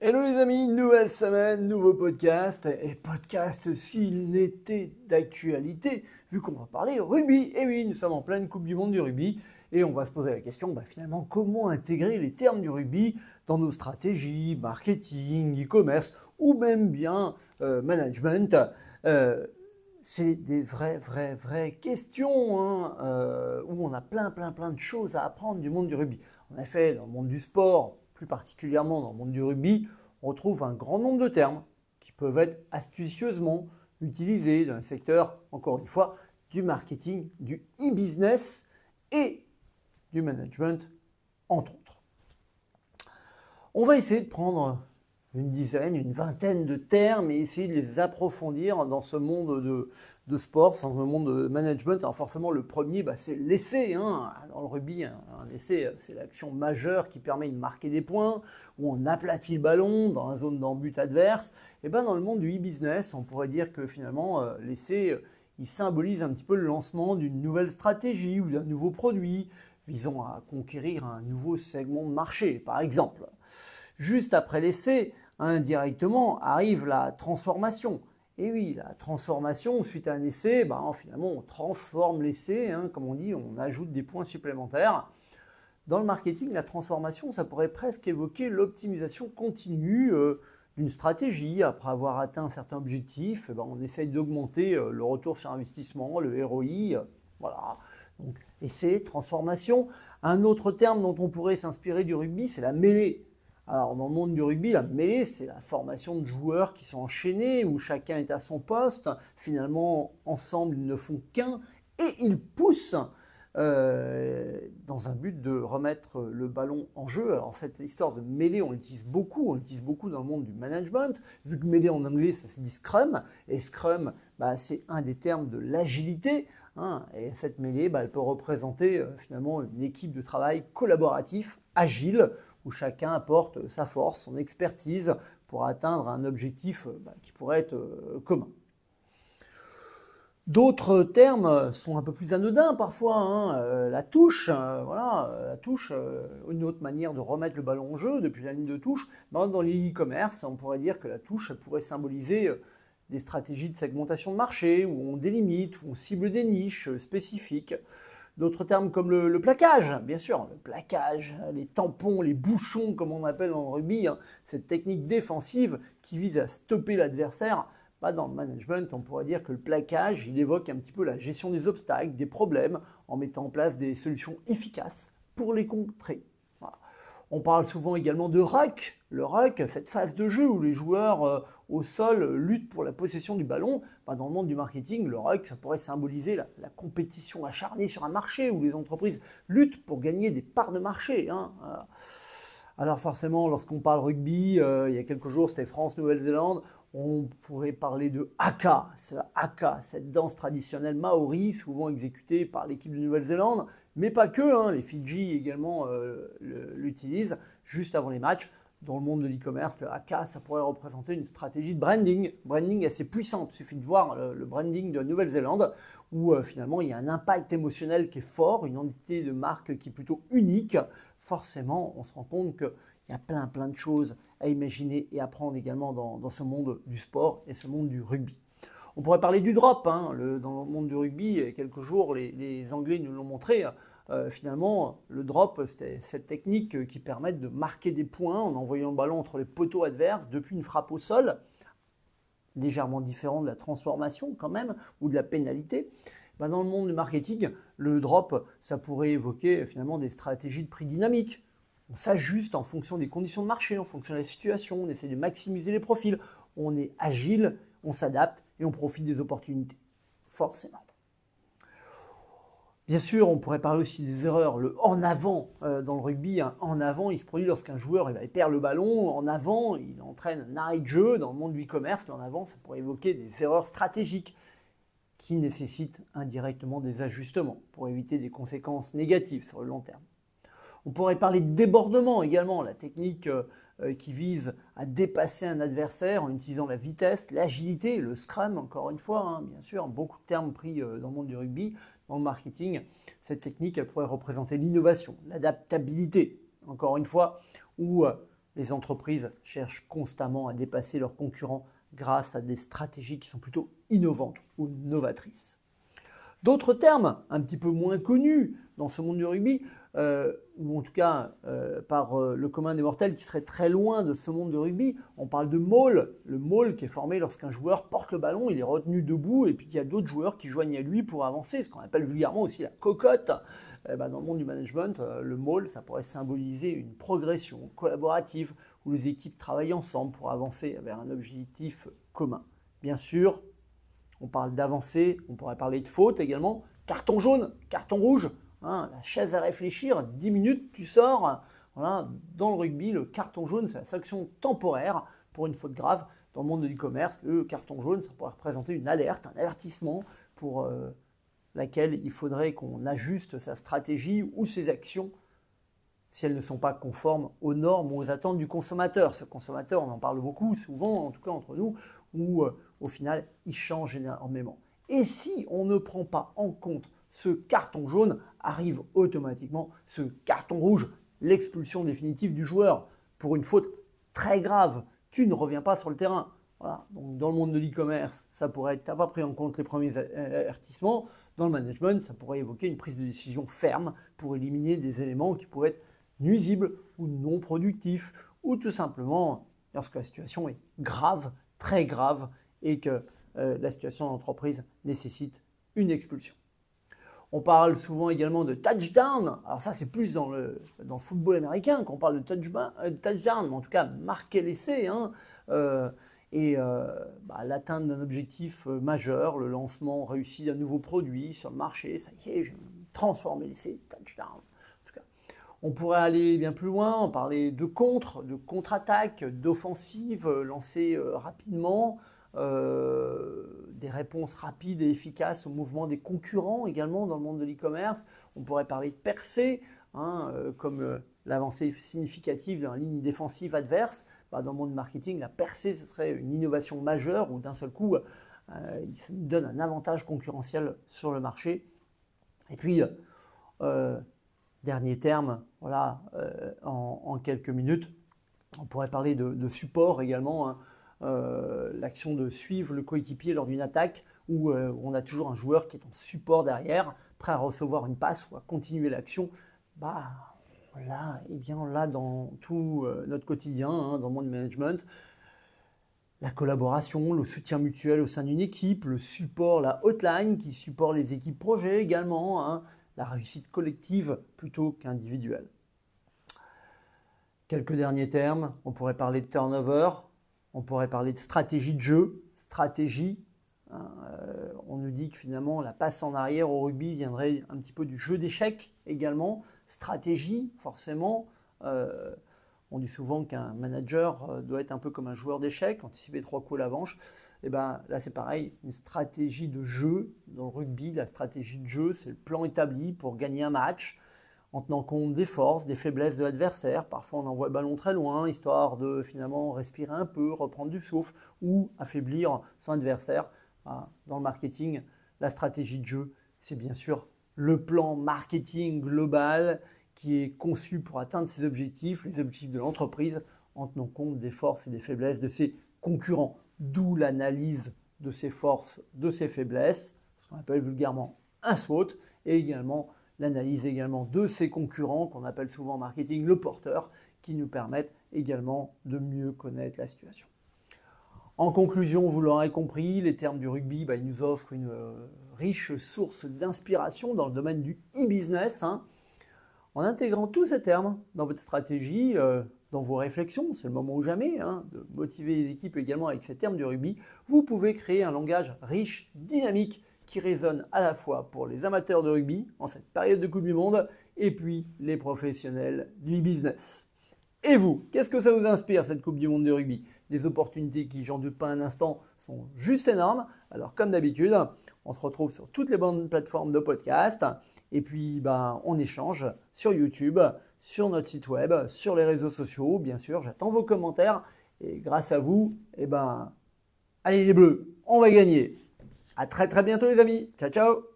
Hello les amis, nouvelle semaine, nouveau podcast, et podcast s'il n'était d'actualité, vu qu'on va parler rugby. Et oui, nous sommes en pleine Coupe du Monde du rugby, et on va se poser la question, bah, finalement, comment intégrer les termes du rugby dans nos stratégies, marketing, e-commerce, ou même bien euh, management? Euh, c'est des vraies, vraies, vraies questions hein, euh, où on a plein, plein, plein de choses à apprendre du monde du rugby. En effet, dans le monde du sport, plus particulièrement dans le monde du rugby, on retrouve un grand nombre de termes qui peuvent être astucieusement utilisés dans le secteur, encore une fois, du marketing, du e-business et du management, entre autres. On va essayer de prendre une dizaine, une vingtaine de termes et essayer de les approfondir dans ce monde de, sport, dans le monde de management. Alors forcément, le premier, bah, c'est l'essai. Hein. Dans le rugby, un, essai, c'est l'action majeure qui permet de marquer des points, où on aplatit le ballon dans la zone d'embut adverse. Et ben dans le monde du e-business, on pourrait dire que finalement, euh, l'essai, euh, il symbolise un petit peu le lancement d'une nouvelle stratégie ou d'un nouveau produit visant à conquérir un nouveau segment de marché, par exemple. Juste après l'essai, indirectement arrive la transformation. Et oui, la transformation, suite à un essai, ben, finalement, on transforme l'essai, hein, comme on dit, on ajoute des points supplémentaires. Dans le marketing, la transformation, ça pourrait presque évoquer l'optimisation continue euh, d'une stratégie. Après avoir atteint un certain objectif, eh ben, on essaye d'augmenter euh, le retour sur investissement, le ROI. voilà. Donc, essai, transformation. Un autre terme dont on pourrait s'inspirer du rugby, c'est la mêlée. Alors, dans le monde du rugby, la mêlée, c'est la formation de joueurs qui sont enchaînés, où chacun est à son poste. Finalement, ensemble, ils ne font qu'un et ils poussent euh, dans un but de remettre le ballon en jeu. Alors, cette histoire de mêlée, on l'utilise beaucoup. On beaucoup dans le monde du management. Vu que mêlée en anglais, ça se dit scrum. Et scrum, bah, c'est un des termes de l'agilité. Hein. et cette mêlée, bah, elle peut représenter euh, finalement une équipe de travail collaboratif, agile, où chacun apporte sa force, son expertise pour atteindre un objectif euh, bah, qui pourrait être euh, commun. D'autres termes sont un peu plus anodins parfois. Hein. Euh, la touche, voilà, la touche, une autre manière de remettre le ballon en jeu depuis la ligne de touche. Dans le e-commerce, on pourrait dire que la touche pourrait symboliser des stratégies de segmentation de marché où on délimite, où on cible des niches spécifiques. D'autres termes comme le, plaquage, bien sûr, le plaquage, les tampons, les bouchons, comme on appelle en rugby, hein, cette technique défensive qui vise à stopper l'adversaire. Dans le management, on pourrait dire que le plaquage, il évoque un petit peu la gestion des obstacles, des problèmes, en mettant en place des solutions efficaces pour les contrer. On parle souvent également de ruck. Le ruck, cette phase de jeu où les joueurs euh, au sol luttent pour la possession du ballon. Bah, dans le monde du marketing, le ruck, ça pourrait symboliser la, compétition acharnée sur un marché où les entreprises luttent pour gagner des parts de marché. Hein. Alors forcément, lorsqu'on parle rugby, euh, il y a quelques jours, c'était France-Nouvelle-Zélande, on pourrait parler de haka, ce haka, cette danse traditionnelle maori, souvent exécutée par l'équipe de Nouvelle-Zélande, mais pas que, hein, les Fidji également euh, l'utilisent juste avant les matchs. Dans le monde de l'e-commerce, le haka, ça pourrait représenter une stratégie de branding, branding assez puissante. Il suffit de voir le, branding de Nouvelle-Zélande, où euh, finalement il y a un impact émotionnel qui est fort, une entité de marque qui est plutôt unique. Forcément, on se rend compte qu'il y a plein plein de choses à imaginer et apprendre également dans, ce monde du sport et ce monde du rugby. On pourrait parler du drop. Hein. dans le monde du rugby, quelques jours, les, Anglais nous l'ont montré. Euh, finalement, le drop, c'est cette technique qui permet de marquer des points en envoyant le ballon entre les poteaux adverses depuis une frappe au sol, légèrement différent de la transformation quand même, ou de la pénalité. Ben, dans le monde du marketing, le drop, ça pourrait évoquer finalement des stratégies de prix dynamique on s'ajuste en fonction des conditions de marché, en fonction de la situation, on essaie de maximiser les profils, on est agile, on s'adapte et on profite des opportunités. Forcément. Bien sûr, on pourrait parler aussi des erreurs. Le en avant euh, dans le rugby, en avant, il se produit lorsqu'un joueur perd le ballon. En avant, il entraîne un arrêt de jeu. Dans le monde du e-commerce, en avant, ça pourrait évoquer des erreurs stratégiques qui nécessitent indirectement des ajustements pour éviter des conséquences négatives sur le long terme. On pourrait parler de débordement également, la technique euh, euh, qui vise à dépasser un adversaire en utilisant la vitesse, l'agilité, le scrum, encore une fois, hein, bien sûr, beaucoup de termes pris euh, dans le monde du rugby, dans le marketing. Cette technique, pourrait représenter l'innovation, l'adaptabilité, encore une fois, où les entreprises cherchent constamment à dépasser leurs concurrents grâce à des stratégies qui sont plutôt innovantes ou novatrices. D'autres termes un petit peu moins connus dans ce monde du rugby, euh, ou en tout cas euh, par euh, le commun des mortels qui serait très loin de ce monde de rugby, on parle de maul, le maul qui est formé lorsqu'un joueur porte le ballon, il est retenu debout et puis qu'il y a d'autres joueurs qui joignent à lui pour avancer, ce qu'on appelle vulgairement aussi la cocotte. Eh ben, dans le monde du management, le maul, ça pourrait symboliser une progression collaborative où les équipes travaillent ensemble pour avancer vers un objectif commun. Bien sûr, on parle d'avancée, on pourrait parler de faute également. Carton jaune, carton rouge, hein, la chaise à réfléchir, 10 minutes, tu sors. Dans le rugby, le carton jaune, c'est la sanction temporaire pour une faute grave. Dans le monde de l'e-commerce, le carton jaune, ça pourrait représenter une alerte, un avertissement pour euh, laquelle il faudrait qu'on ajuste sa stratégie ou ses actions si elles ne sont pas conformes aux normes ou aux attentes du consommateur. Ce consommateur, on en parle beaucoup, souvent, en tout cas entre nous, où euh, au final, il change énormément. Et si on ne prend pas en compte ce carton jaune, arrive automatiquement ce carton rouge, l'expulsion définitive du joueur pour une faute très grave. Tu ne reviens pas sur le terrain. Voilà. Donc, dans le monde de l'e-commerce, ça pourrait être, tu n'as pas pris en compte les premiers avertissements. Dans le management, ça pourrait évoquer une prise de décision ferme pour éliminer des éléments qui pourraient être nuisible ou non productif, ou tout simplement lorsque la situation est grave, très grave, et que euh, la situation d'entreprise nécessite une expulsion. On parle souvent également de touchdown. Alors ça, c'est plus dans le, football américain qu'on parle de euh, touchdown, mais en tout cas, marquer l'essai. Hein, euh, et bah, l'atteinte d'un objectif majeur, le lancement réussi d'un nouveau produit sur le marché, ça y est, j'ai transformé l'essai, touchdown. On pourrait aller bien plus loin, parler de contre, de contre-attaque, d'offensive euh, lancée euh, rapidement, euh, des réponses rapides et efficaces au mouvement des concurrents également dans le monde de l'e-commerce. On pourrait parler de percée, hein, comme l'avancée significative la ligne défensive adverse. Bah, dans le monde marketing, la percée, ce serait une innovation majeure où d'un seul coup, il donne un avantage concurrentiel sur le marché. Et puis, dernier terme, voilà, euh, en, quelques minutes. On pourrait parler de, support également, hein. euh, l'action de suivre le coéquipier lors d'une attaque où euh, on a toujours un joueur qui est en support derrière, prêt à recevoir une passe ou à continuer l'action. Bah, là, et bien là, dans tout notre quotidien, hein, dans le monde management, la collaboration, le soutien mutuel au sein d'une équipe, le support, la hotline qui supporte les équipes projets également, hein, la réussite collective plutôt qu'individuelle. Quelques derniers termes, on pourrait parler de turnover, on pourrait parler de stratégie de jeu, stratégie. Hein, euh, on nous dit que finalement la passe en arrière au rugby viendrait un petit peu du jeu d'échecs également. Stratégie, forcément. Euh, on dit souvent qu'un manager euh, doit être un peu comme un joueur d'échecs, anticiper trois coups à l'avance. Eh ben là c'est pareil, une stratégie de jeu. Dans le rugby, la stratégie de jeu, c'est le plan établi pour gagner un match en tenant compte des forces, des faiblesses de l'adversaire. Parfois on envoie le ballon très loin, histoire de finalement respirer un peu, reprendre du souffle, ou affaiblir son adversaire. Dans le marketing, la stratégie de jeu, c'est bien sûr le plan marketing global qui est conçu pour atteindre ses objectifs, les objectifs de l'entreprise, en tenant compte des forces et des faiblesses de ses concurrents d'où l'analyse de ses forces, de ses faiblesses, ce qu'on appelle vulgairement un SWOT, et également l'analyse également de ses concurrents, qu'on appelle souvent en marketing le porteur, qui nous permettent également de mieux connaître la situation. En conclusion, vous l'aurez compris, les termes du rugby, bah, ils nous offrent une euh, riche source d'inspiration dans le domaine du e-business. Hein. En intégrant tous ces termes dans votre stratégie, euh, dans vos réflexions, c'est le moment ou jamais, hein, de motiver les équipes également avec ces termes du rugby, vous pouvez créer un langage riche, dynamique, qui résonne à la fois pour les amateurs de rugby en cette période de Coupe du Monde et puis les professionnels du business. Et vous, qu'est-ce que ça vous inspire cette Coupe du Monde de rugby? Des opportunités qui, j'en doute pas un instant, sont juste énormes. Alors comme d'habitude, on se retrouve sur toutes les bonnes plateformes de podcast et puis ben, on échange sur YouTube, sur notre site web, sur les réseaux sociaux, bien sûr. J'attends vos commentaires et grâce à vous, eh ben, allez les bleus, on va gagner. À très très bientôt les amis. Ciao ciao